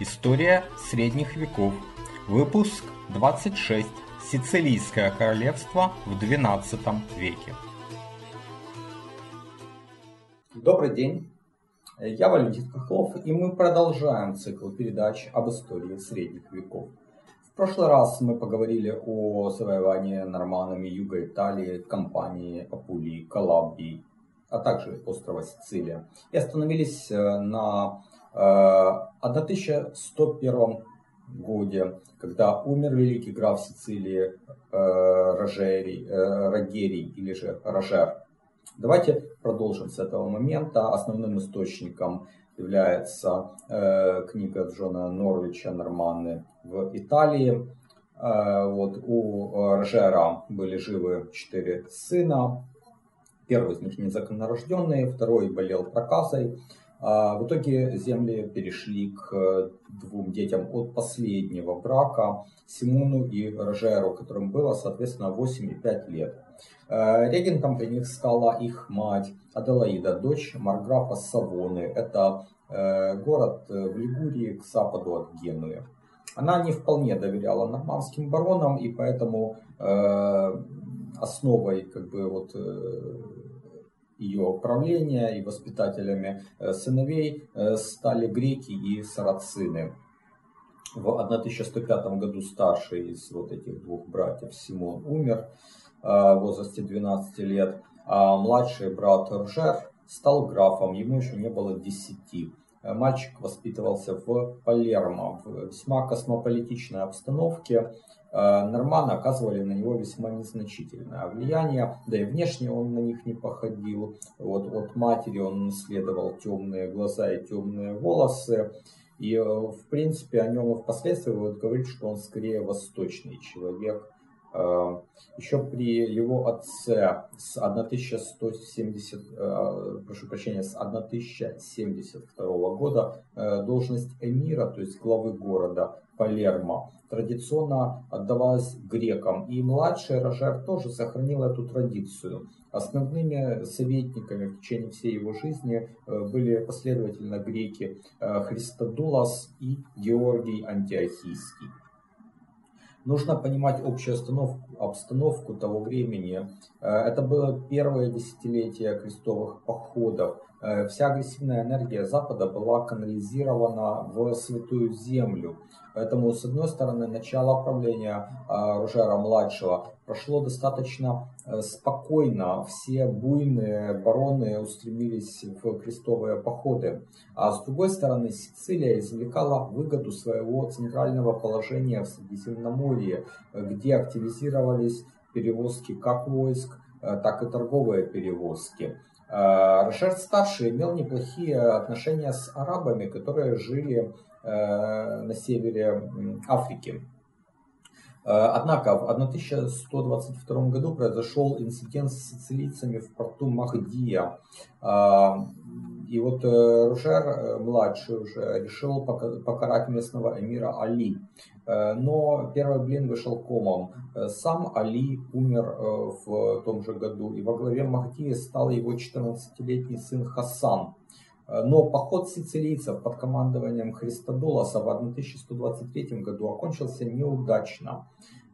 История средних веков. Выпуск 26. Сицилийское королевство в XII веке. Добрый день. Я Валентин Хохлов, и мы продолжаем цикл передач об истории средних веков. В прошлый раз мы поговорили о завоевании норманами юга Италии, компании Апулии, Калабрии, а также острова Сицилия. И остановились э, на 1101 э, годе, когда умер великий граф Сицилии э, Рожерий, Рогерий или же Рожер. Давайте продолжим с этого момента. Основным источником является э, книга Джона Норвича «Норманны в Италии». Э, вот, у Рожера были живы четыре сына. Первый из них незаконнорожденный, второй болел проказой. А в итоге земли перешли к двум детям от последнего брака, Симону и Рожеру, которым было, соответственно, 8 и 5 лет. Э, регентом при них стала их мать Аделаида, дочь Марграфа Савоны. Это э, город в Лигурии к западу от Генуи. Она не вполне доверяла нормандским баронам, и поэтому э, основой как бы, вот, ее правления и воспитателями сыновей стали греки и сарацины. В 1105 году старший из вот этих двух братьев Симон умер. Э, в возрасте 12 лет, а младший брат Ржер стал графом, ему еще не было 10. Э, мальчик воспитывался в Палермо, в весьма космополитичной обстановке. Э, норманы оказывали на него весьма незначительное влияние, да и внешне он на них не походил. Вот от матери он наследовал темные глаза и темные волосы. И, в принципе, о нем впоследствии вот говорит, что он скорее восточный человек, Э, Еще при его отце с 1170, э, прошу прощения, с 1072 года э, должность эмира, то есть главы города Палермо, традиционно отдавалась грекам. И младший Рожер тоже сохранил эту традицию. Основными советниками в течение всей его жизни были последовательно греки Христодулас и Георгий Антиохийский. Нужно понимать общую обстановку, обстановку того времени. Э, это было первое десятилетие крестовых походов. Э, вся агрессивная энергия Запада была канализирована в Святую Землю. Поэтому, с одной стороны, начало правления э, Ружера-младшего прошло достаточно спокойно. Все буйные бароны устремились в крестовые походы. А с другой стороны, Сицилия извлекала выгоду своего центрального положения в Средиземноморье, где активизировались перевозки как войск, так и торговые перевозки. Э, Рашид старший имел неплохие отношения с арабами, которые жили э, на севере Африки. Э, однако в 1122 году произошел инцидент с сицилийцами в порту Махдия. И вот Рушер, младший уже, решил покарать местного эмира Али. Э, но первый блин вышел комом. Э, сам Али умер э, в том же году, и во главе Махдии стал его 14-летний сын Хасан. Но поход сицилийцев под командованием Христодолоса в 1123 году окончился неудачно.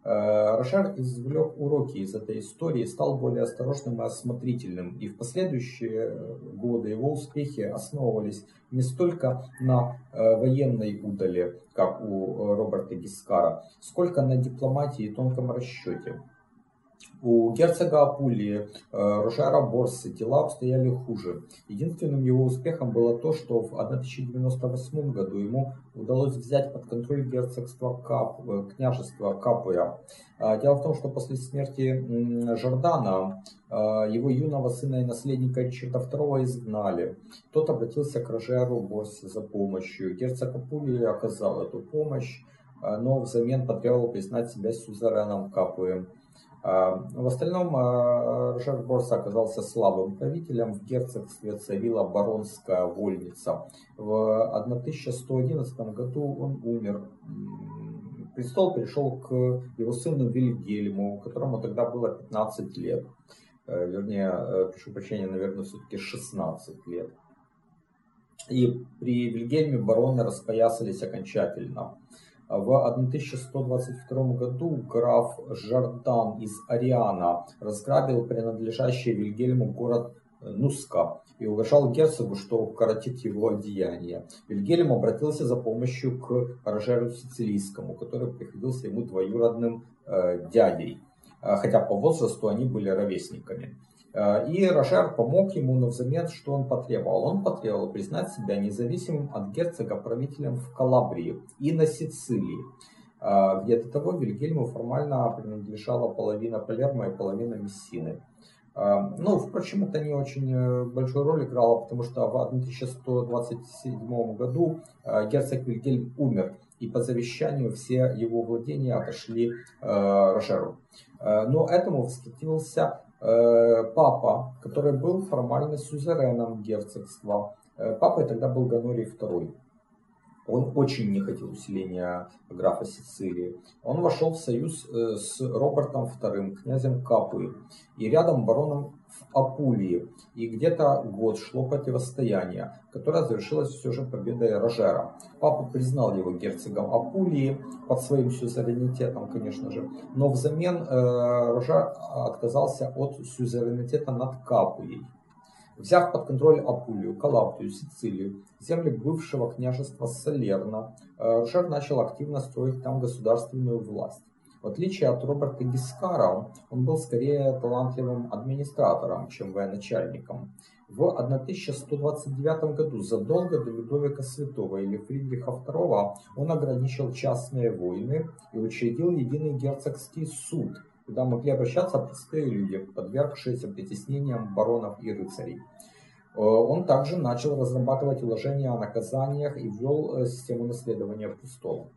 Э, Рошар извлек уроки из этой истории, стал более осторожным и осмотрительным. И в последующие годы его успехи основывались не столько на э, военной удале, как у Роберта Гискара, сколько на дипломатии и тонком расчете. У герцога Апулии, э, Рожара Борсы дела обстояли хуже. Единственным его успехом было то, что в 1098 году ему удалось взять под контроль герцогство Кап, э, княжество Капуя. А, дело в том, что после смерти Жордана э, его юного сына и наследника Ричарда II изгнали. Тот обратился к Рожеру Борсе за помощью. Герцог Апулии оказал эту помощь, но взамен потребовал признать себя сюзереном Капуем. А, в остальном а, Рожер Борса оказался слабым правителем. В герцогстве царила баронская вольница. В 1111 году он умер. Престол перешел к его сыну Вильгельму, которому тогда было 15 лет. Э, вернее, э, прошу прощения, наверное, все-таки 16 лет. И при Вильгельме бароны распоясались окончательно. В 1122 году граф Жардан из Ариана разграбил принадлежащий Вильгельму город Нуска и угрожал герцогу, что укоротит его одеяние. Вильгельм обратился за помощью к Рожеру Сицилийскому, который приходился ему двоюродным э, дядей, э, хотя по возрасту они были ровесниками. Э, и Рожер помог ему, но взамен что он потребовал? Он потребовал признать себя независимым от герцога правителем в Калабрии и на Сицилии, э, где до того Вильгельму формально принадлежала половина Палермо и половина Мессины. Э, ну, впрочем, это не очень большую роль играло, потому что в 1127 году герцог Вильгельм умер, и по завещанию все его владения отошли Рожеру. Но этому восхитился Э, папа, который был формально сюзереном герцогства. Э, папой тогда был Ганорий II. Он очень не хотел усиления графа Сицилии. Он вошел в союз э, с Робертом II, князем Капуи, и рядом бароном в Апулии. И где-то год шло противостояние, которое завершилось все же победой Рожера. Папа признал его герцогом Апулии под своим сюзеренитетом, конечно же, но взамен э, Рожер отказался от сюзеренитета над Капуей. Взяв под контроль Апулию, Калабрию, Сицилию, земли бывшего княжества Салерна, э, Рожер начал активно строить там государственную власть. В отличие от Роберта Гискара, он был скорее талантливым администратором, чем военачальником. В 1129 году, задолго до Людовика Святого или Фридриха II, он ограничил частные войны и учредил единый герцогский суд, куда могли обращаться простые люди, подвергшиеся притеснениям баронов и рыцарей. Э, он также начал разрабатывать уложения о наказаниях и ввел э, систему наследования престола.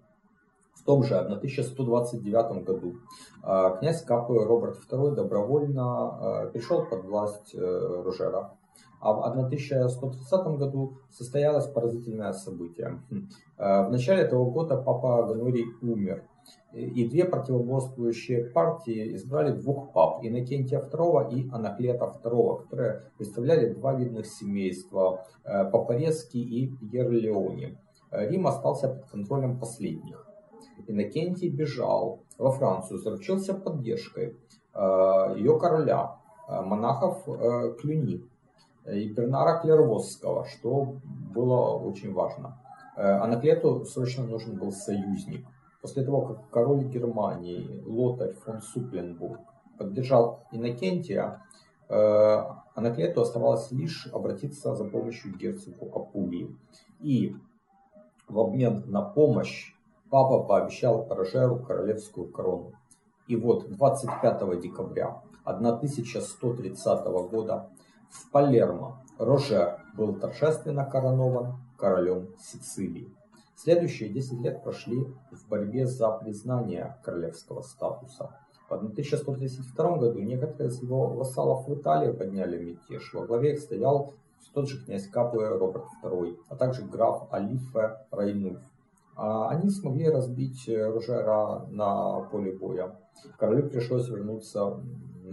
В том же 1129 году э, князь Капы Роберт II добровольно перешел под власть Рожера. А в 1130 году состоялось поразительное событие. Хм. В начале этого года папа Ганурий умер. И две противоборствующие партии избрали двух пап, Иннокентия II и Анаклета II, которые представляли два видных семейства, Папорецкий и Ерлеони. Рим остался под контролем последних. Иннокентий бежал во Францию, заручился поддержкой э, ее короля, э, монахов э, Клюни и Бернара Клервосского, что было очень важно. Анаклету срочно нужен был союзник. После того, как король Германии Лотарь фон Супленбург поддержал Иннокентия, Анаклету оставалось лишь обратиться за помощью герцогу Апулии. И в обмен на помощь папа пообещал Рожеру королевскую корону. И вот 25 декабря 1130 года в Палермо Рожер был торжественно коронован королем Сицилии. Следующие 10 лет прошли в борьбе за признание королевского статуса. В 1132 году некоторые из его вассалов в Италии подняли мятеж. Во главе их стоял тот же князь Капуэ Роберт II, а также граф Алифе Райнуф. А они смогли разбить э, Рожера на поле боя. Королю пришлось вернуться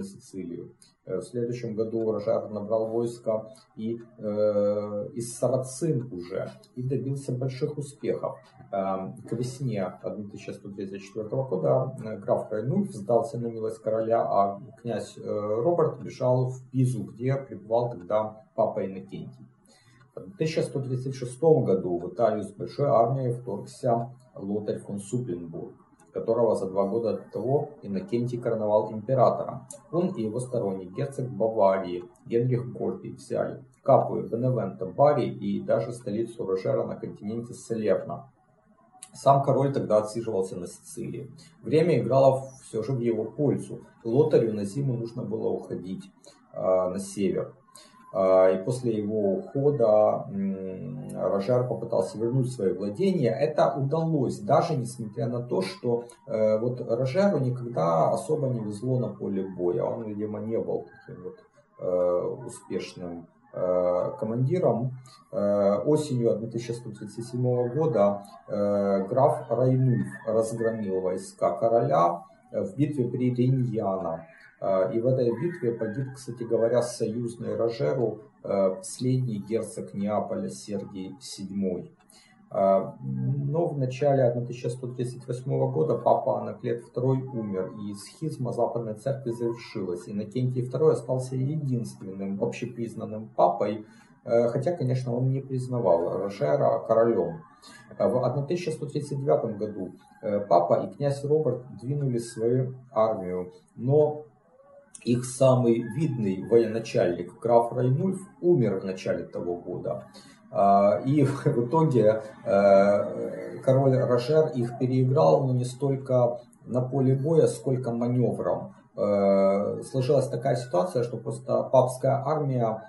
на Сицилию. Э, в следующем году Рожар набрал войско и э, из Сарацин уже и добился больших успехов. Э, к весне 1134 года э, граф Райнульф сдался на милость короля, а князь э, Роберт бежал в Пизу, где пребывал тогда папа Иннокентий. В 1136 году в Италию с большой армией вторгся Лотарь фон Супленбург, которого за два года до того Иннокентий короновал императором. Он и его сторонник, герцог Баварии, Генрих Горький, взяли Капую, Беневента, Бари и даже столицу Рожера на континенте Салерна. Сам король тогда отсиживался на Сицилии. Время играло все же в его пользу. Лотарю на зиму нужно было уходить э, на север. А, и после его ухода Рожар попытался вернуть свои владения. Это удалось, даже несмотря на то, что э, вот Рожару никогда особо не везло на поле боя. Он, видимо, не был таким вот э, успешным э, командиром. Осенью 1137 года граф Райнульф разгромил войска короля в битве при Риньяно. И в этой битве погиб, кстати говоря, союзный Рожеру последний герцог Неаполя Сергий VII. Но в начале 1138 года папа Анаклет II умер, и схизма Западной Церкви завершилась. Иннокентий II остался единственным общепризнанным папой, хотя, конечно, он не признавал Рожера королем. В 1139 году папа и князь Роберт двинули свою армию, но их самый видный военачальник, граф Райнульф, умер в начале того года. И в итоге король Рожер их переиграл, но не столько на поле боя, сколько маневром. Сложилась такая ситуация, что просто папская армия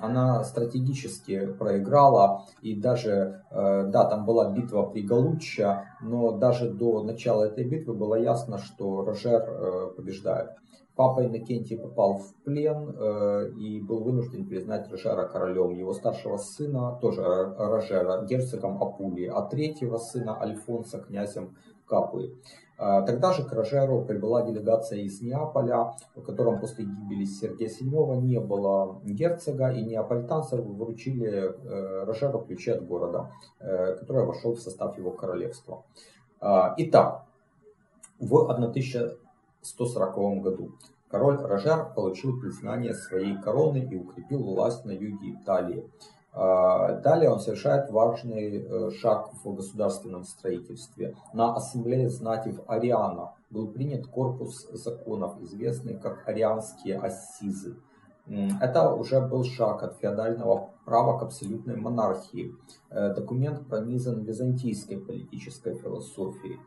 она стратегически проиграла, и даже, э, да, там была битва при Галуччо, но даже до начала этой битвы было ясно, что Рожер э, побеждает. Папа Иннокентий попал в плен э, и был вынужден признать Рожера королем. Его старшего сына, тоже Рожера, герцогом Апулии, а третьего сына Альфонса князем Капуи. А, тогда же к Рожеру прибыла делегация из Неаполя, в котором после гибели Сергея VII не было герцога, и неаполитанцы вручили э, Рожеру ключи от города, э, который вошел в состав его королевства. А, итак, в 1140 году король Рожер получил признание своей короны и укрепил власть на юге Италии. А, далее он совершает важный э, шаг в государственном строительстве. На ассамблее знати в Ариана был принят корпус законов, известный как Арианские ассизы. Это уже был шаг от феодального права к абсолютной монархии. Э, документ пронизан византийской политической философией.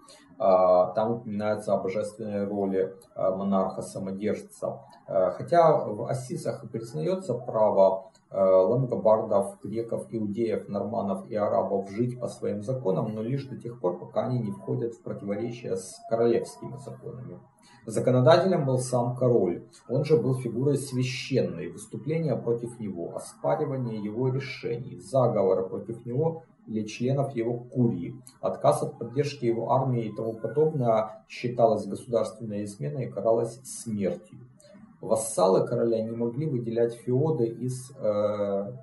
А, там упоминаются о божественной роли э, монарха-самодержца. Хотя в Ассизах признается право Э, лангобардов, греков, иудеев, норманов и арабов жить по своим законам, но лишь до тех пор, пока они не входят в противоречие с королевскими законами. Законодателем был сам король, он же был фигурой священной, выступления против него, оспаривание его решений, заговоры против него или членов его курии, отказ от поддержки его армии и тому подобное считалось государственной изменой и каралось смертью. Вассалы короля не могли выделять феоды из э,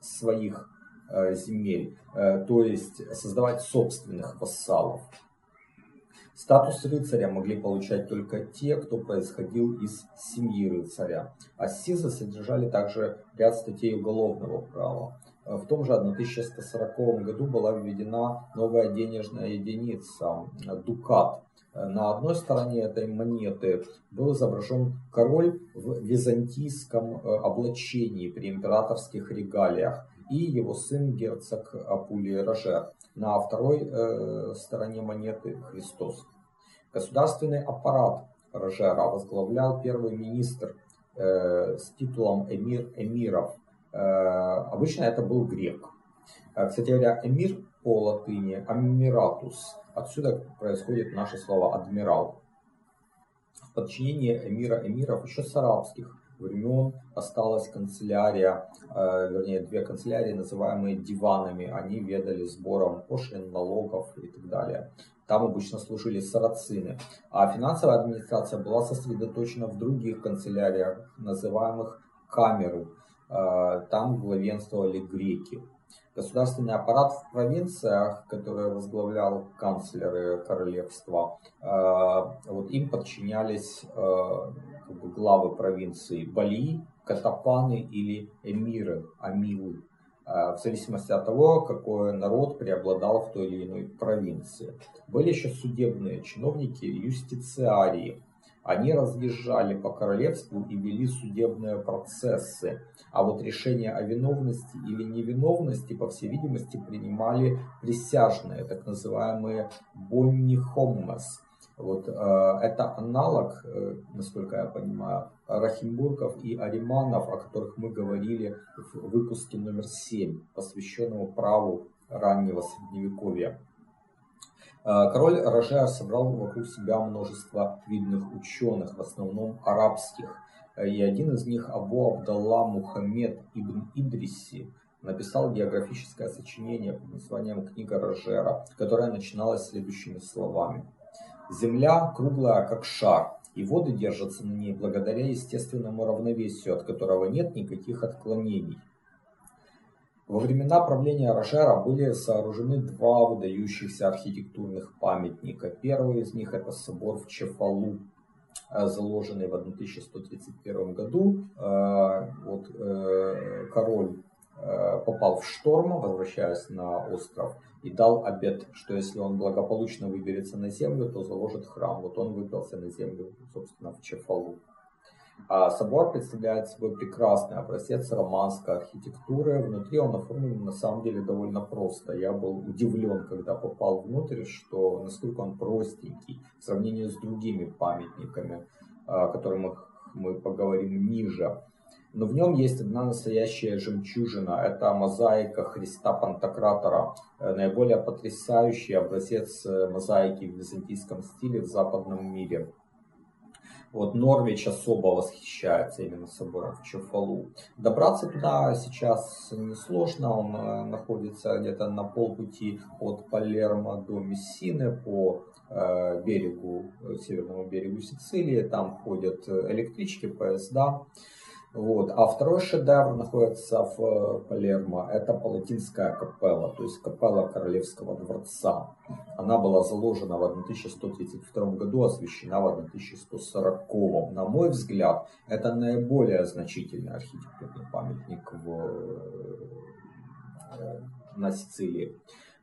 своих э, земель, э, то есть создавать собственных вассалов. Статус рыцаря могли получать только те, кто происходил из семьи рыцаря. Ассизы содержали также ряд статей уголовного права. В том же 1140 году была введена новая денежная единица – дукат, на одной стороне этой монеты был изображен король в византийском э, облачении при императорских регалиях и его сын герцог Апулий Рожер. На второй э, стороне монеты Христос. Государственный аппарат Рожера возглавлял первый министр э, с титулом эмир эмиров. Э, обычно это был грек. Э, кстати говоря, эмир по латыни амиратус Отсюда происходит наше слово «адмирал». В подчинении эмира эмиров еще с арабских времен осталась канцелярия, э, вернее, две канцелярии, называемые диванами. Они ведали сбором пошлин, налогов и так далее. Там обычно служили сарацины. А финансовая администрация была сосредоточена в других канцеляриях, называемых камеры. Э, там главенствовали греки. Государственный аппарат в провинциях, который возглавлял канцлеры королевства, э, вот им подчинялись как бы, главы провинций Бали, Катапаны или Эмиры, Амилы, э, в зависимости от того, какой народ преобладал в той или иной провинции. Были еще судебные чиновники, юстициарии, они разъезжали по королевству и вели судебные процессы. А вот решение о виновности или невиновности, по всей видимости, принимали присяжные, так называемые бонни хоммас. Вот, э, это аналог, э, насколько я понимаю, Рахимбургов и Ариманов, о которых мы говорили в выпуске номер 7, посвященному праву раннего средневековья. Э, король Рожер собрал вокруг себя множество видных ученых, в основном арабских. И один из них, Абу Абдалла Мухаммед ибн Идриси, написал географическое сочинение под названием «Книга Рожера», которое начиналось следующими словами. Земля круглая, как шар, и воды держатся на ней благодаря естественному равновесию, от которого нет никаких отклонений. Во времена правления Рожера были сооружены два выдающихся архитектурных памятника. Первый из них это собор в Чефалу, э, заложенный в 1131 году. Э, вот, э, король попал в шторм, возвращаясь на остров, и дал обет, что если он благополучно выберется на землю, то заложит храм. Вот он выбрался на землю, собственно, в Чефалу. А собор представляет собой прекрасный образец романской архитектуры. Внутри он оформлен на самом деле довольно просто. Я был удивлен, когда попал внутрь, что насколько он простенький в сравнении с другими памятниками, о которых мы поговорим ниже. Но в нем есть одна настоящая жемчужина. Это мозаика Христа Пантократора. Э, наиболее потрясающий образец э, мозаики в византийском стиле в западном мире. Вот Норвич особо восхищается именно собором в Чефалу. Добраться туда сейчас несложно, он э, находится где-то на полпути от Палермо до Мессины по берегу, северному берегу Сицилии. Там ходят электрички, поезда. Вот. А второй шедевр находится в э, Палермо. Это Палатинская капелла, то есть капелла Королевского дворца. Она была заложена в 1132 году, освящена в 1140. На мой взгляд, это наиболее значительный архитектурный памятник в, э, на Сицилии.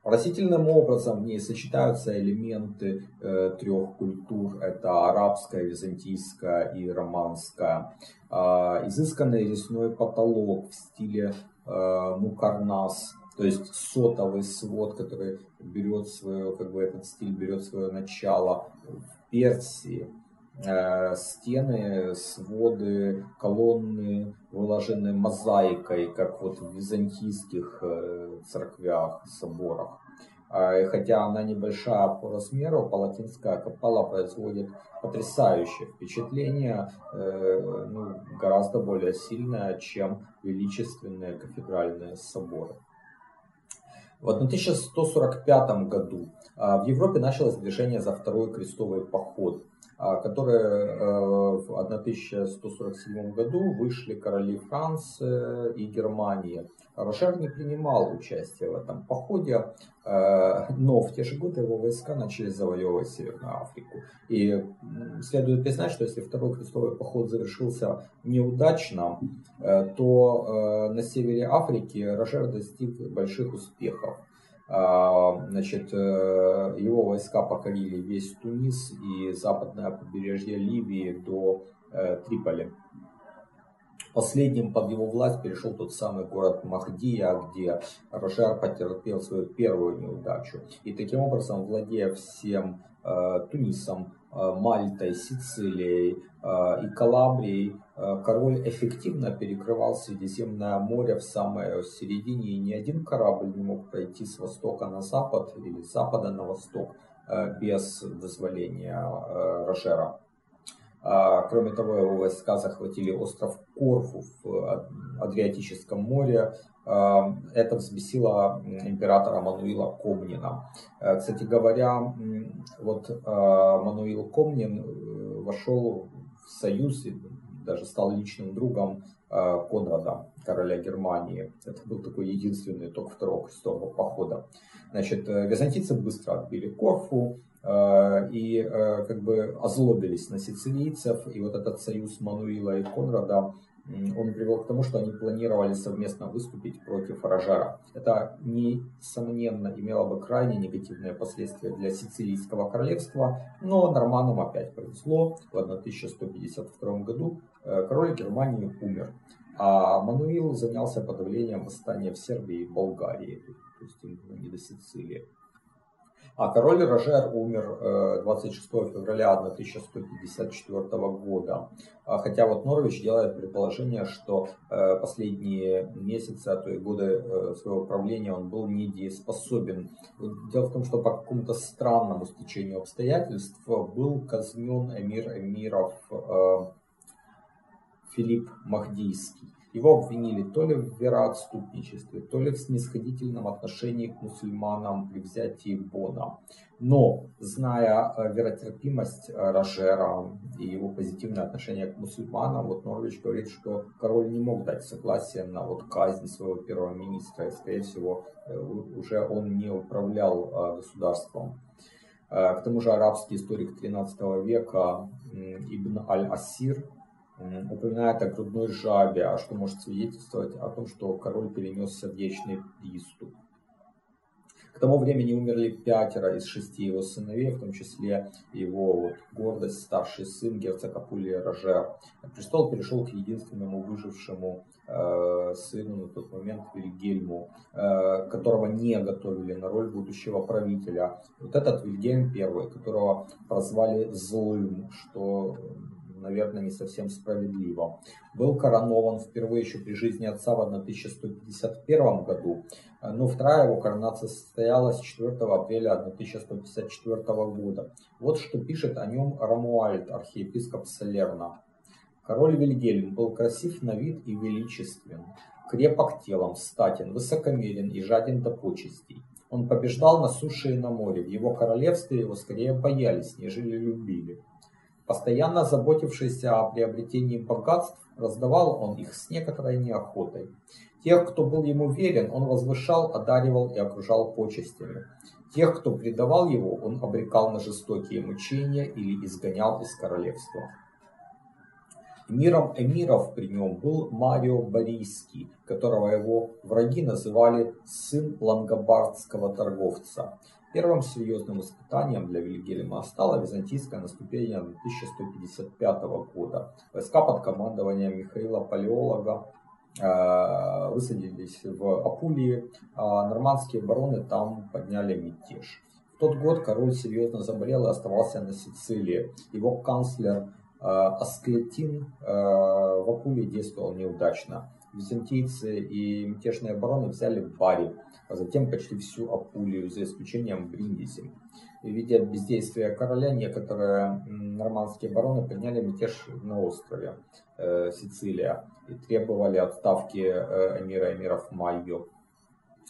Растительным образом в ней сочетаются элементы э, трех культур. Это арабская, византийская и романская. Э, изысканный резной потолок в стиле э, мукарнас, то есть сотовый свод, который берет свое, как бы этот стиль берет свое начало в Персии. Э, стены, своды, колонны выложены мозаикой, как вот в византийских э, церквях, соборах. А, хотя она небольшая по размеру, палатинская капелла производит потрясающее впечатление, э, ну, гораздо более сильное, чем величественные кафедральные соборы. В 1145 году а, в Европе началось движение за второй крестовый поход – которые э, в 1147 году вышли короли Франции и Германии. Рошер не принимал участие в этом походе, э, но в те же годы его войска начали завоевывать Северную Африку. И следует признать, что если второй крестовый поход завершился неудачно, э, то на севере Африки Рошер достиг больших успехов. А, значит, э, его войска покорили весь Тунис и западное побережье Ливии до э, Триполи. Последним под его власть перешел тот самый город Махдия, где Рошар потерпел свою первую неудачу. И таким образом, владея всем э, Тунисом, Э, Мальтой, Сицилией э, и Калабрией э, король эффективно перекрывал Средиземное море в самой середине, и ни один корабль не мог пройти с востока на запад или с запада на восток без дозволения Рожера. Кроме того, его войска захватили остров Корфу в Адриатическом море, Эм, это взбесило императора Мануила Комнина. Э, кстати говоря, вот э, Мануил Комнин э, вошел в союз и даже стал личным другом Конрада, короля Германии. Это был такой единственный итог второго крестового похода. Значит, византийцы быстро отбили Корфу, и как бы озлобились на сицилийцев, и вот этот союз Мануила и Конрада он привел к тому, что они планировали совместно выступить против Рожара. Это, несомненно, имело бы крайне негативные последствия для Сицилийского королевства, но норманам опять повезло. В 1152 году э, король Германии умер, а Мануил занялся подавлением восстания в Сербии и Болгарии, то есть не до Сицилии. А король Рожер умер 26 э, февраля 1154 года. А хотя вот Норвич делает предположение, что э, последние месяцы, а то и годы э, своего правления он был недееспособен. Дело в том, что по какому-то странному стечению обстоятельств был казнен эмир эмиров Филипп Махдийский. Его обвинили то ли в вероотступничестве, то ли в снисходительном отношении к мусульманам при взятии Бона. Но, зная э, веротерпимость э, Рожера и его позитивное отношение к мусульманам, вот Норвич говорит, что король не мог дать согласие на вот казнь своего первого министра, и, скорее всего, э, уже он не управлял государством. К тому же арабский историк XIII века Ибн Аль-Асир упоминает о грудной жабе, а что может свидетельствовать о том, что король перенес сердечный приступ. К тому времени умерли пятеро из шести его сыновей, в том числе его вот, гордость, старший сын, герцог Апулия Рожер. Престол перешел к единственному выжившему э, сыну на тот момент Вильгельму, э, которого не готовили на роль будущего правителя. Вот этот Вильгельм I, которого прозвали злым, что наверное, не совсем справедливо. Был коронован впервые еще при жизни отца в 1151 году, но вторая его коронация состоялась 4 апреля 1154 года. Вот что пишет о нем Рамуальд, архиепископ Салерна. Король Вильгельм был красив на вид и величествен, крепок телом, статен, высокомерен и жаден до почестей. Он побеждал на суше и на море. В его королевстве его скорее боялись, нежели любили. Постоянно заботившийся о приобретении богатств, раздавал он их с некоторой неохотой. Тех, кто был ему верен, он возвышал, одаривал и окружал почестями. Тех, кто предавал его, он обрекал на жестокие мучения или изгонял из королевства. Миром эмиров при нем был Марио Борийский, которого его враги называли сын лангобардского торговца. Первым серьезным испытанием для Вильгельма стало византийское наступление 1155 года. Войска под командованием Михаила Палеолога э, высадились в Апулии, а нормандские бароны там подняли мятеж. В тот год король серьезно заболел и оставался на Сицилии. Его канцлер э, Асклетин э, в Апулии действовал неудачно византийцы и мятежные обороны взяли Бари, а затем почти всю Апулию, за исключением Бриндиси. Видя бездействие короля, некоторые нормандские бароны подняли мятеж на острове э, Сицилия и требовали отставки э, эмира эмиров Майо.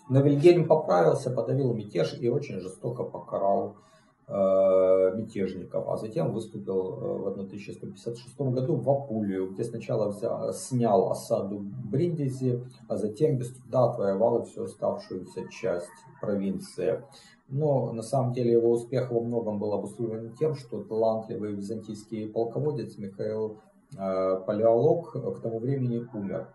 Но Вильгельм поправился, подавил мятеж и очень жестоко покарал мятежников, а затем выступил э, в 1156 году в Апулию, где сначала взял, снял осаду Бриндизи, а затем без труда отвоевал всю оставшуюся часть провинции. Но на самом деле его успех во многом был обусловлен тем, что талантливый византийский полководец Михаил э, Палеолог к тому времени умер.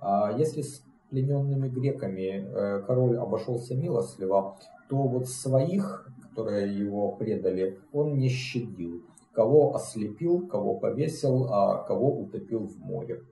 А если с плененными греками э, король обошелся милостливо, то вот своих которые его предали, он не щадил. Кого ослепил, кого повесил, а кого утопил в море.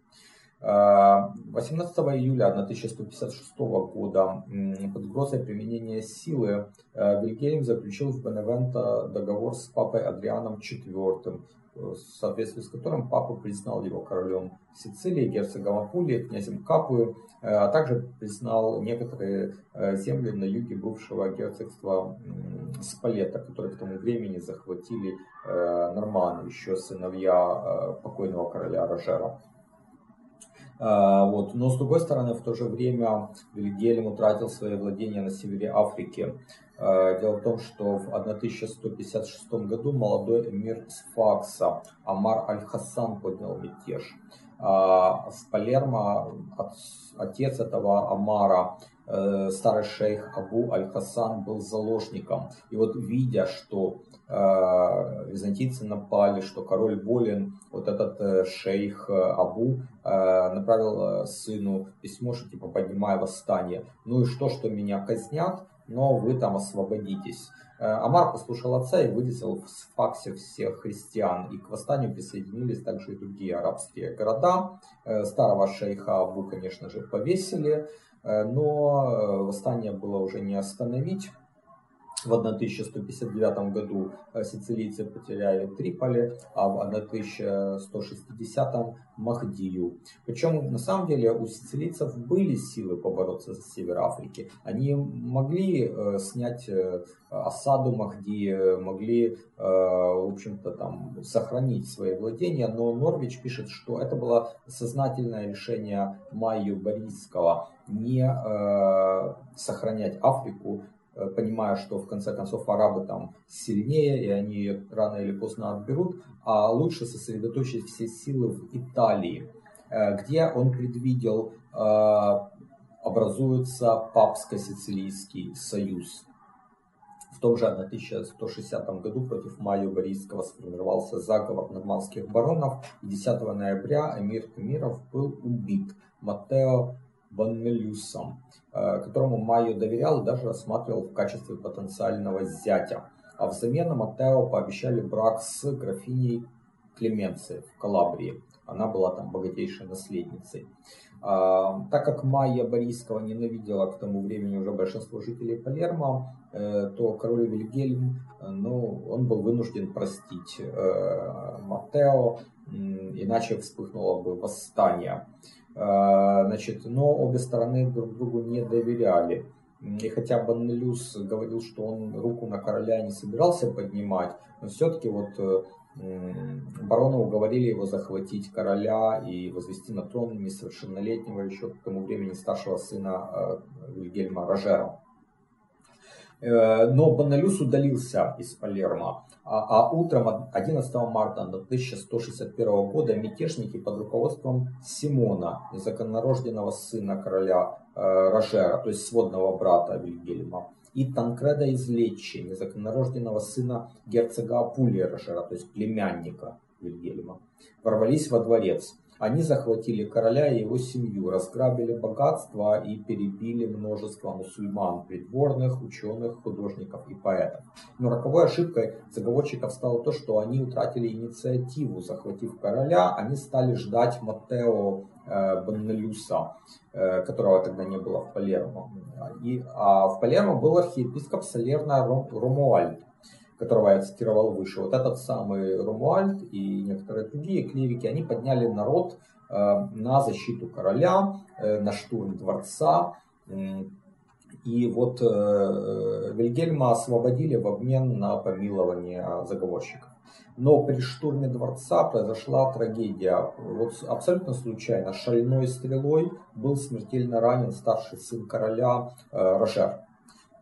18 а, июля 1156 года под угрозой применения силы э, Вильгельм заключил в Беневенто договор с папой Адрианом IV, в соответствии с которым папа признал его королем Сицилии, герцогом Апулии, князем Капую, э, а также признал некоторые э, земли на юге бывшего герцогства Спалета, которые к тому времени захватили э, норманы, еще сыновья покойного короля Рожера. Вот. Но с другой стороны, в то же время Вильгельм утратил свои владения на севере Африки. Э, дело в том, что в 1156 году молодой эмир Сфакса Амар Аль-Хасан поднял мятеж. В Палермо отец этого Амара, э, старый шейх Абу Аль-Хасан, был заложником. И вот видя, что э, византийцы напали, что король болен, вот этот шейх Абу направил сыну письмо, что типа поднимай восстание. Ну и что, что меня казнят, но вы там освободитесь. Э, Амар послушал отца и вылезал в факсе всех христиан, и к восстанию присоединились также и другие арабские города. Э, старого шейха Абу, конечно же, повесили, э, но восстание было уже не остановить. В 1159 году э, сицилийцы потеряли Триполи, а в 1160 Махдию. Причем на самом деле у сицилийцев были силы побороться за север Африки. Они могли э, снять э, осаду Махдии, могли, в общем-то, там сохранить свои владения, но Норвич пишет, что это было сознательное решение Майю Борисского не сохранять Африку Э, понимая, что в конце концов арабы там сильнее, и они рано или поздно отберут, а лучше сосредоточить все силы в Италии, э, где он предвидел э, образуется Папско-Сицилийский союз. В том же 1160 году против Майо Борисского сформировался заговор нормандских баронов, и 10 ноября эмир Эмиров был убит Матео Банмелюсом. Э, которому Майо доверял и даже рассматривал в качестве потенциального зятя. А взамен Матео пообещали брак с графиней Клеменцией в Калабрии. Она была там богатейшей наследницей. А, так как Майя Борисского ненавидела к тому времени уже большинство жителей Палермо, э, то король Вильгельм, ну, он был вынужден простить э, Матео, иначе вспыхнуло бы восстание. Значит, но обе стороны друг другу не доверяли. И хотя Баннелюс говорил, что он руку на короля не собирался поднимать, но все-таки вот э, бароны уговорили его захватить короля и возвести на трон несовершеннолетнего еще к тому времени старшего сына э, Вильгельма Рожера. Э, но Баналюс удалился из Палермо, а, а утром 11 марта 1161 года мятежники под руководством Симона, незаконнорожденного сына короля э, Рожера, то есть сводного брата Вильгельма, и Танкреда из Лечи, незаконнорожденного сына герцога Апулия Рожера, то есть племянника Вильгельма, ворвались во дворец. Они захватили короля и его семью, разграбили богатство и перебили множество мусульман, придворных, ученых, художников и поэтов. Но роковой ошибкой заговорщиков стало то, что они утратили инициативу. Захватив короля, они стали ждать Матео э, Беннелюса, э, которого тогда не было в Палермо. И, а в Палермо был архиепископ Салерна Ромуальд которого я цитировал выше, вот этот самый Румуальд и некоторые другие клирики, они подняли народ э, на защиту короля, э, на штурм дворца. И вот э, Вильгельма освободили в обмен на помилование заговорщиков. Но при штурме дворца произошла трагедия. Вот абсолютно случайно шальной стрелой был смертельно ранен старший сын короля Рожер.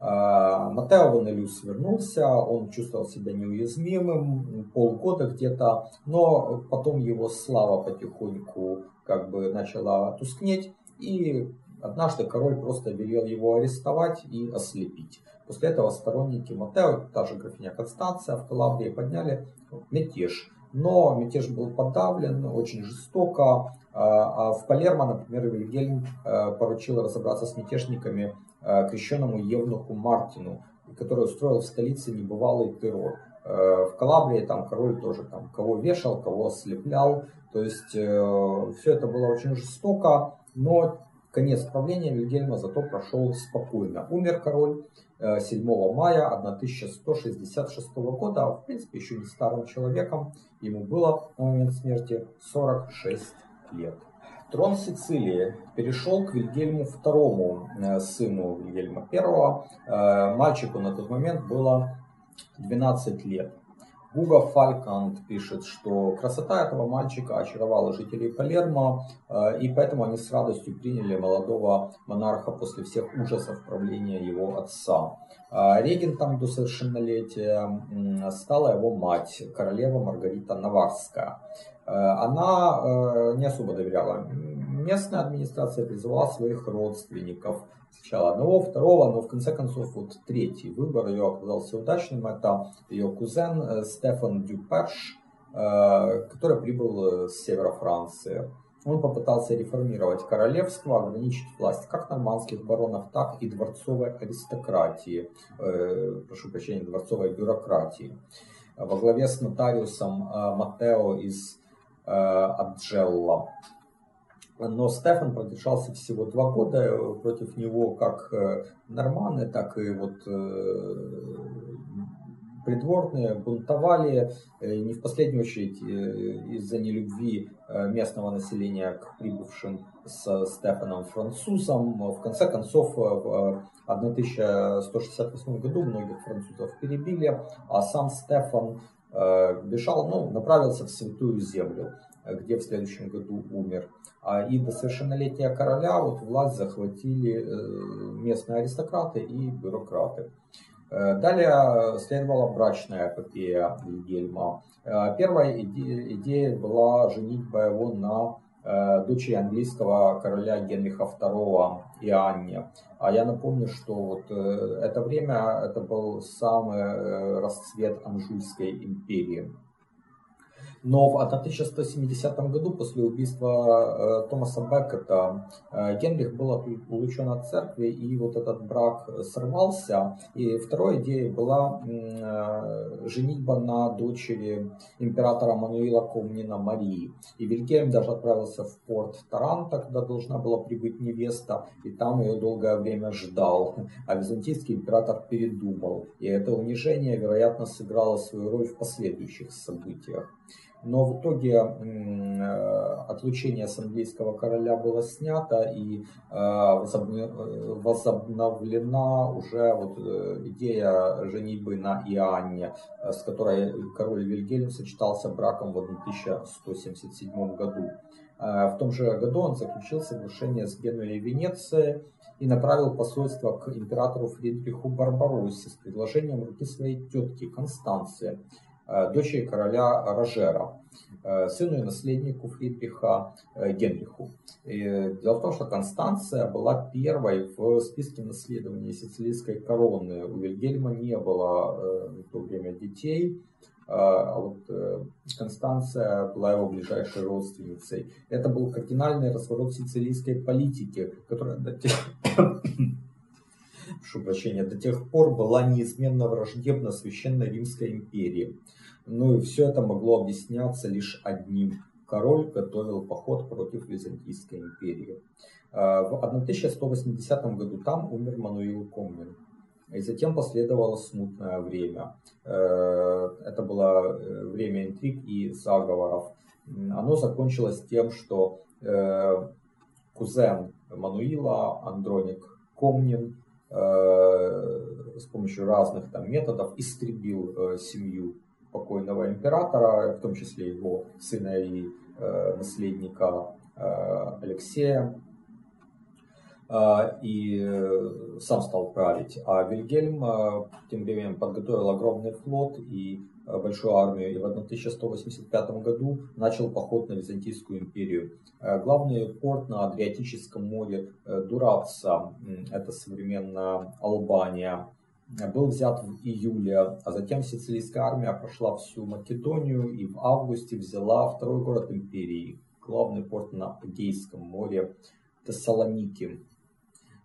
А, Матео Ванелюс вернулся, он чувствовал себя неуязвимым полгода где-то, но потом его слава потихоньку как бы начала тускнеть, и однажды король просто велел его арестовать и ослепить. После этого сторонники Матео, та же графиня Констанция в Калабрии подняли мятеж. Но мятеж был подавлен очень жестоко. А, а в Палермо, например, Вильгельм э, поручил разобраться с мятежниками крещенному Евнуху Мартину, который устроил в столице небывалый террор. Э, в Калабрии там король тоже там кого вешал, кого ослеплял. То есть э, все это было очень жестоко, но конец правления Вильгельма зато прошел спокойно. Умер король 7 мая 1166 года, а в принципе еще не старым человеком. Ему было на момент смерти 46 лет. Трон Сицилии перешел к Вильгельму II, э, сыну Вильгельма I. Э, мальчику на тот момент было 12 лет. Гуга Фалькант пишет, что красота этого мальчика очаровала жителей Палермо, э, и поэтому они с радостью приняли молодого монарха после всех ужасов правления его отца. Регентом до совершеннолетия стала его мать, королева Маргарита Наварская. Э, она э, не особо доверяла. Местная администрация призывала своих родственников. Сначала одного, второго, но в конце концов вот третий выбор ее оказался удачным. Это ее кузен э, Стефан Дюперш, который прибыл с севера Франции. Он попытался реформировать королевство, ограничить власть как нормандских баронов, так и дворцовой аристократии, э, прошу прощения, дворцовой бюрократии. Во главе с нотариусом э, Матео из Э, Аджелла. Но Стефан продержался всего два года. Против него как норманы, так и вот придворные бунтовали, не в последнюю очередь из-за нелюбви местного населения к прибывшим с Стефаном французом. В конце концов, в 1168 году многих французов перебили, а сам Стефан бежал, ну, направился в Святую Землю где в следующем году умер. А и до совершеннолетия короля вот власть захватили э, местные аристократы и бюрократы. Э, далее следовала брачная эпопея Вильгельма. Э, первая идея была женитьба его на дочери английского короля Генриха II Иоанне. А я напомню, что вот это время это был самый расцвет Анжуйской империи. Но в 1170 году, после убийства э, Томаса Беккета, э, Генрих был отлучен от церкви, и вот этот брак сорвался. И второй идеей была э, женитьба на дочери императора Мануила Комнина Марии. И Вильгельм даже отправился в порт Таранта, когда должна была прибыть невеста, и там ее долгое время ждал. А византийский император передумал. И это унижение, вероятно, сыграло свою роль в последующих событиях. Но в итоге э, отлучение с английского короля было снято и э, возобновлена уже вот э, идея женитьбы на Иоанне, с которой король Вильгельм сочетался браком в 1177 году. В том же году он заключил соглашение с Генуей Венецией и направил посольство к императору Фридриху Барбароссе с предложением руки своей тетки Констанции – Э, дочери короля Рожера, э, сыну и наследнику Фридриха э, Генриху. И дело в том, что Констанция была первой в списке наследования сицилийской короны. У Вильгельма не было в то время детей, а вот Констанция была его ближайшей родственницей. Это был кардинальный разворот сицилийской политики, которая прошу прощения, до тех пор была неизменно враждебна Священной Римской империи. Ну и все это могло объясняться лишь одним. Король готовил поход против Византийской империи. А, в 1180 году там умер Мануил Комнин. И затем последовало смутное время. Э, это было э, время интриг и заговоров. Оно закончилось тем, что э, кузен Мануила, Андроник Комнин, с помощью разных там методов истребил семью покойного императора, в том числе его сына и э, наследника э, Алексея, э, и э, сам стал править. А Вильгельм э, тем временем подготовил огромный флот и э, большую армию, и в 1185 году начал поход на Византийскую империю. Главный порт на Адриатическом море Дураца, это современная Албания, был взят в июле, а затем сицилийская армия прошла всю Македонию и в августе взяла второй город империи, главный порт на Эгейском море Тессалоники.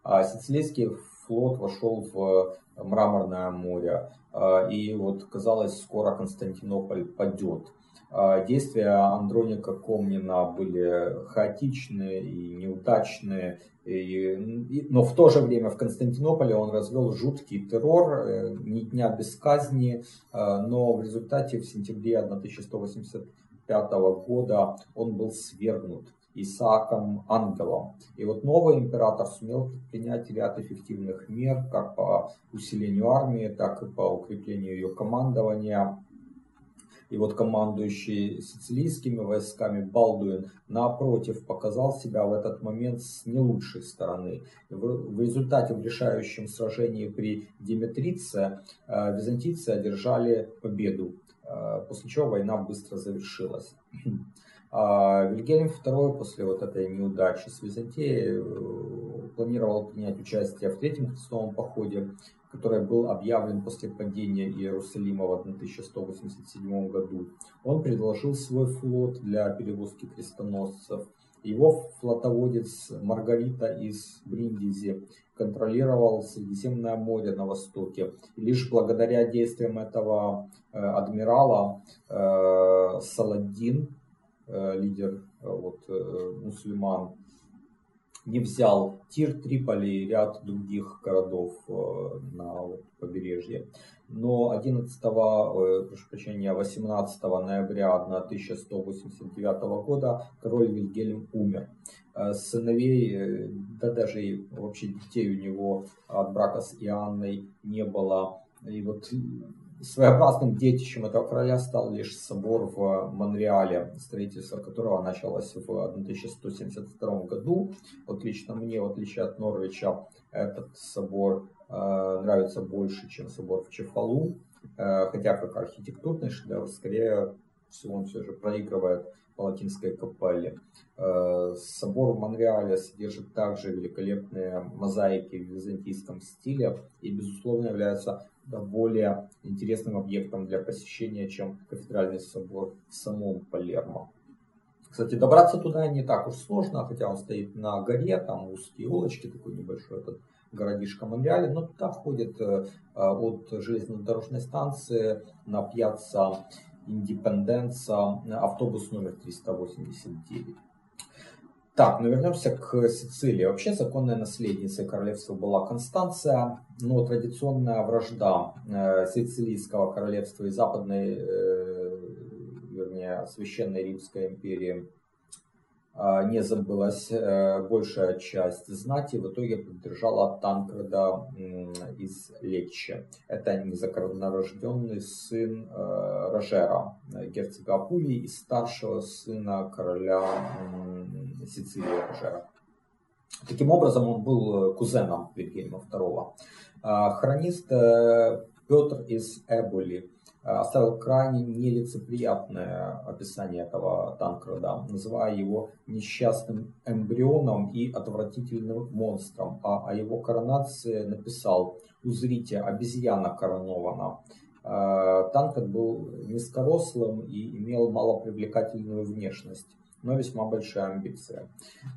А сицилийский флот вошел в Мраморное море, а, и вот казалось, скоро Константинополь падет. А, действия Андроника Комнина были хаотичные и неудачные, и, но в то же время в Константинополе он развел жуткий террор, э, ни дня без казни, э, но в результате в сентябре 1185 года он был свергнут Исааком Ангелом. И вот новый император сумел предпринять ряд эффективных мер как по усилению армии, так и по укреплению ее командования. И вот командующий сицилийскими войсками Балдуин, напротив, показал себя в этот момент с не лучшей стороны. В результате в решающем сражении при Диметрице э, византийцы одержали победу, э, после чего война быстро завершилась. А Вильгельм II после вот этой неудачи с Византией э, планировал принять участие в третьем крестовом походе, который был объявлен после падения Иерусалима в 1187 году. Он предложил свой флот для перевозки крестоносцев. Его флотоводец Маргарита из Бриндизи контролировал Средиземное море на востоке. И лишь благодаря действиям этого э, адмирала э, Саладин лидер вот, мусульман не взял Тир, Триполи и ряд других городов на побережье. Но 11, прошу прощения, 18 ноября 1189 года король Вильгельм умер. Сыновей, да даже вообще детей у него от брака с Иоанной не было. И вот Своеобразным детищем этого короля стал лишь собор в Монреале, строительство которого началось в 1172 году. Вот лично мне, в отличие от Норвича, этот собор э, нравится больше, чем собор в Чефалу. Э, хотя как архитектурный шедевр, скорее всего, он все же проигрывает Палатинской капелле. Э, собор в Монреале содержит также великолепные мозаики в византийском стиле и, безусловно, является более интересным объектом для посещения, чем кафедральный собор в самом Палермо. Кстати, добраться туда не так уж сложно, хотя он стоит на горе, там узкие улочки, такой небольшой этот городишко Монреале, но туда ходит э, от железнодорожной станции на пьяца Индепенденса автобус номер 389. Так, ну вернемся к Сицилии. Вообще законной наследницей королевства была Констанция, но традиционная вражда э, Сицилийского королевства и западной, э, вернее, Священной Римской империи не забылась э, большая часть знати, в итоге поддержала Танкреда из Лечче. Это незаконнорожденный сын э, Рожера, герцога Апулии и старшего сына короля Сицилии Рожера. Таким образом, он был э, кузеном Вильгельма II. А, хронист Петр из Эбули оставил крайне нелицеприятное описание этого Танкреда, называя его несчастным эмбрионом и отвратительным монстром, а о его коронации написал «Узрите, обезьяна коронована». Танкред был низкорослым и имел малопривлекательную внешность но весьма большие амбиции.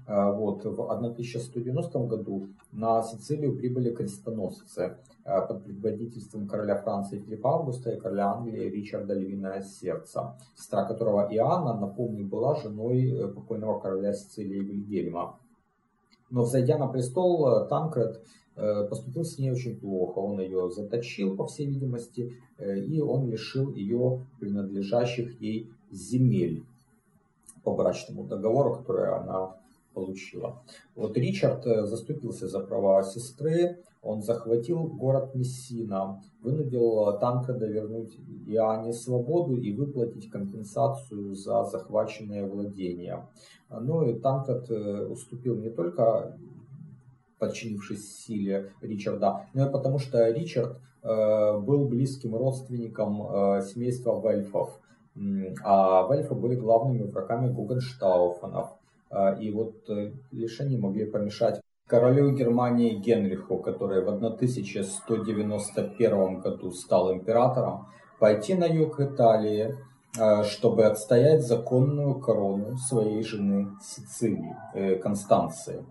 Вот. В 1190 году на Сицилию прибыли крестоносцы, Э, под предводительством короля Франции Филиппа Августа и короля Англии Ричарда Львиное Сердце, сестра которого Иоанна, напомню, была женой э, покойного короля Сицилии Вильгельма. Но взойдя на престол, э, Танкред поступил с ней очень плохо. Он ее заточил, по всей видимости, и он лишил ее принадлежащих ей земель по брачному договору, который она получила. Вот Ричард заступился за права сестры, он захватил город Мессина, вынудил Танкреда вернуть Иоанне свободу и выплатить компенсацию за захваченные владения. Ну и Танкред э, уступил не только подчинившись силе Ричарда, но и потому что Ричард э, был близким родственником э, семейства Вельфов. А Вельфы были главными врагами Гугенштауфенов. И вот лишь они могли помешать королю Германии Генриху, который в 1191 году стал императором, пойти на юг Италии, э, чтобы отстоять законную корону своей жены Сицилии, э, Констанции.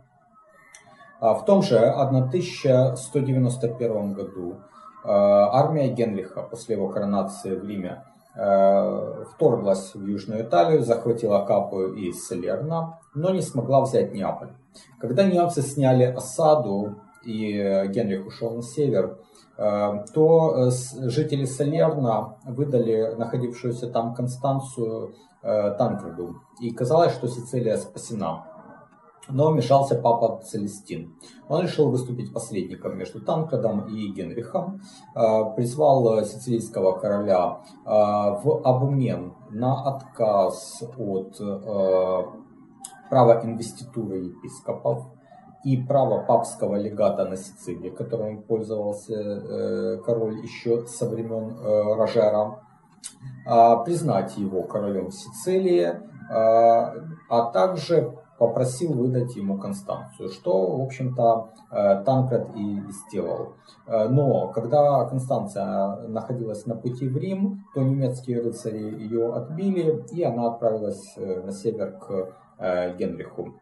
А в том же 1191 году э, армия Генриха после его коронации в Риме вторглась в Южную Италию, захватила Капую и Салерно, но не смогла взять Неаполь. Когда немцы сняли осаду и Генрих ушел на север, э, то э, жители Салерна выдали находившуюся там Констанцию э, Танкреду. И казалось, что Сицилия спасена. Но вмешался папа Целестин. Он решил выступить посредником между Танкредом и Генрихом, призвал сицилийского короля в обмен на отказ от право инвеституры епископов и право папского легата на Сицилии, которым пользовался э, король еще со времен э, Рожера, признать его королем Сицилии, а также попросил выдать ему Констанцию, что, в общем-то, э, Танкред и сделал. Но когда Констанция находилась на пути в Рим, то немецкие рыцари ее отбили, и она отправилась на север к Э, Генриху.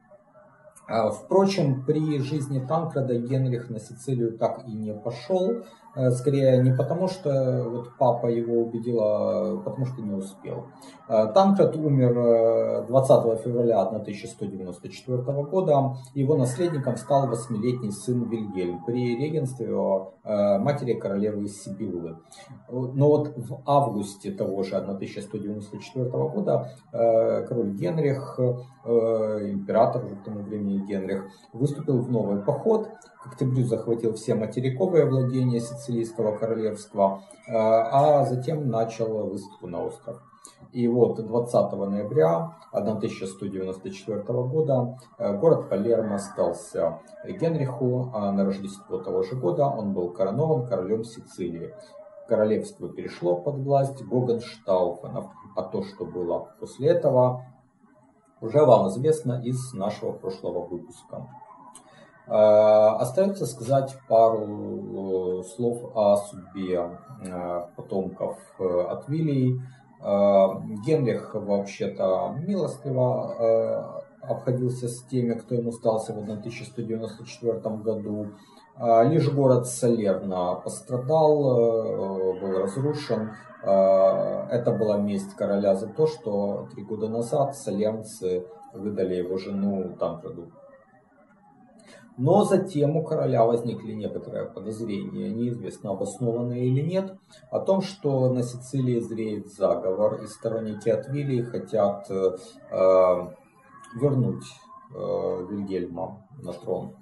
А, впрочем, при жизни Танкреда Генрих на Сицилию так и не пошел, Э, скорее не потому, что вот папа его убедил, а потому что не успел. Э, Танкрат умер 20 февраля 1194 года. Его наследником стал восьмилетний сын Вильгельм при регенстве матери королевы Сибиллы. Но вот в августе того же 1194 года король Генрих, император уже к тому времени Генрих, выступил в новый поход. К октябрю захватил все материковые владения Сицилийского королевства, э, а затем начал высадку на остров. И вот 20 ноября 1194 года э, город Палермо остался Генриху, а на Рождество того же года он был коронован королем Сицилии. Королевство перешло под власть Гогенштауфенов, а то, что было после этого, уже вам известно из нашего прошлого выпуска. Э, остается сказать пару э, слов о судьбе э, потомков от Вилей. Генрих вообще-то милостливо обходился с теми, кто ему стался в 1194 году. Лишь город Салерна пострадал, был разрушен. Это была месть короля за то, что три года назад салернцы выдали его жену Танкраду. Но затем у короля возникли некоторые подозрения, неизвестно обоснованные или нет, о том, что на Сицилии зреет заговор, и сторонники Атвилии хотят э, вернуть э, Вильгельма на трон.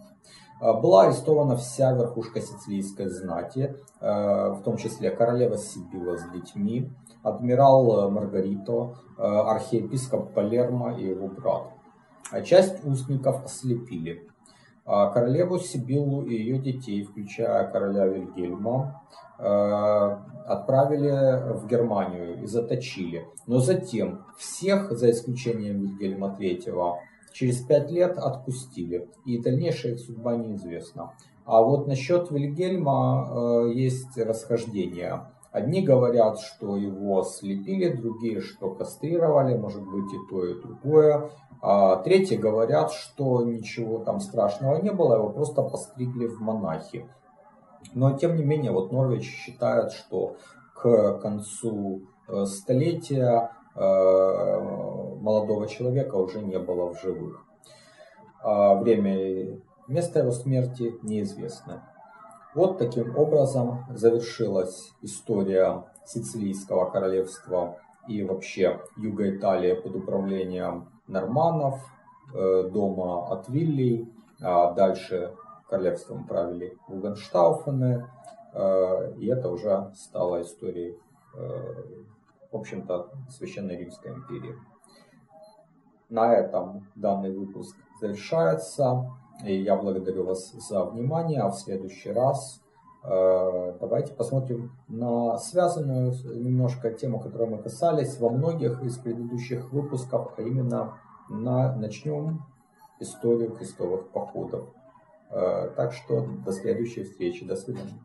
Э, была арестована вся верхушка сицилийской знати, э, в том числе королева Сибила с детьми, адмирал Маргарито, э, архиепископ Палермо и его брат. А часть устников ослепили. А королеву Сибиллу и ее детей, включая короля Вильгельма, э, отправили в Германию и заточили. Но затем всех, за исключением Вильгельма III, через пять лет отпустили. И дальнейшая их судьба неизвестна. А вот насчет Вильгельма э, есть расхождения. Одни говорят, что его слепили, другие, что кастрировали, может быть и то, и другое. А третьи говорят, что ничего там страшного не было, его просто постригли в монахи. Но тем не менее, вот Норвич считает, что к концу э, столетия э, молодого человека уже не было в живых. А время и место его смерти неизвестно. Вот таким образом завершилась история Сицилийского королевства и вообще Юга Италии под управлением норманов, э, дома от Виллей, а дальше королевством правили Гугенштауфены, э, и это уже стало историей, э, в общем-то, Священной Римской империи. На этом данный выпуск завершается. И я благодарю вас за внимание. А в следующий раз давайте посмотрим на связанную немножко тему, которой мы касались во многих из предыдущих выпусков, а именно на, начнем историю крестовых походов. Э, так что до следующей встречи. До свидания.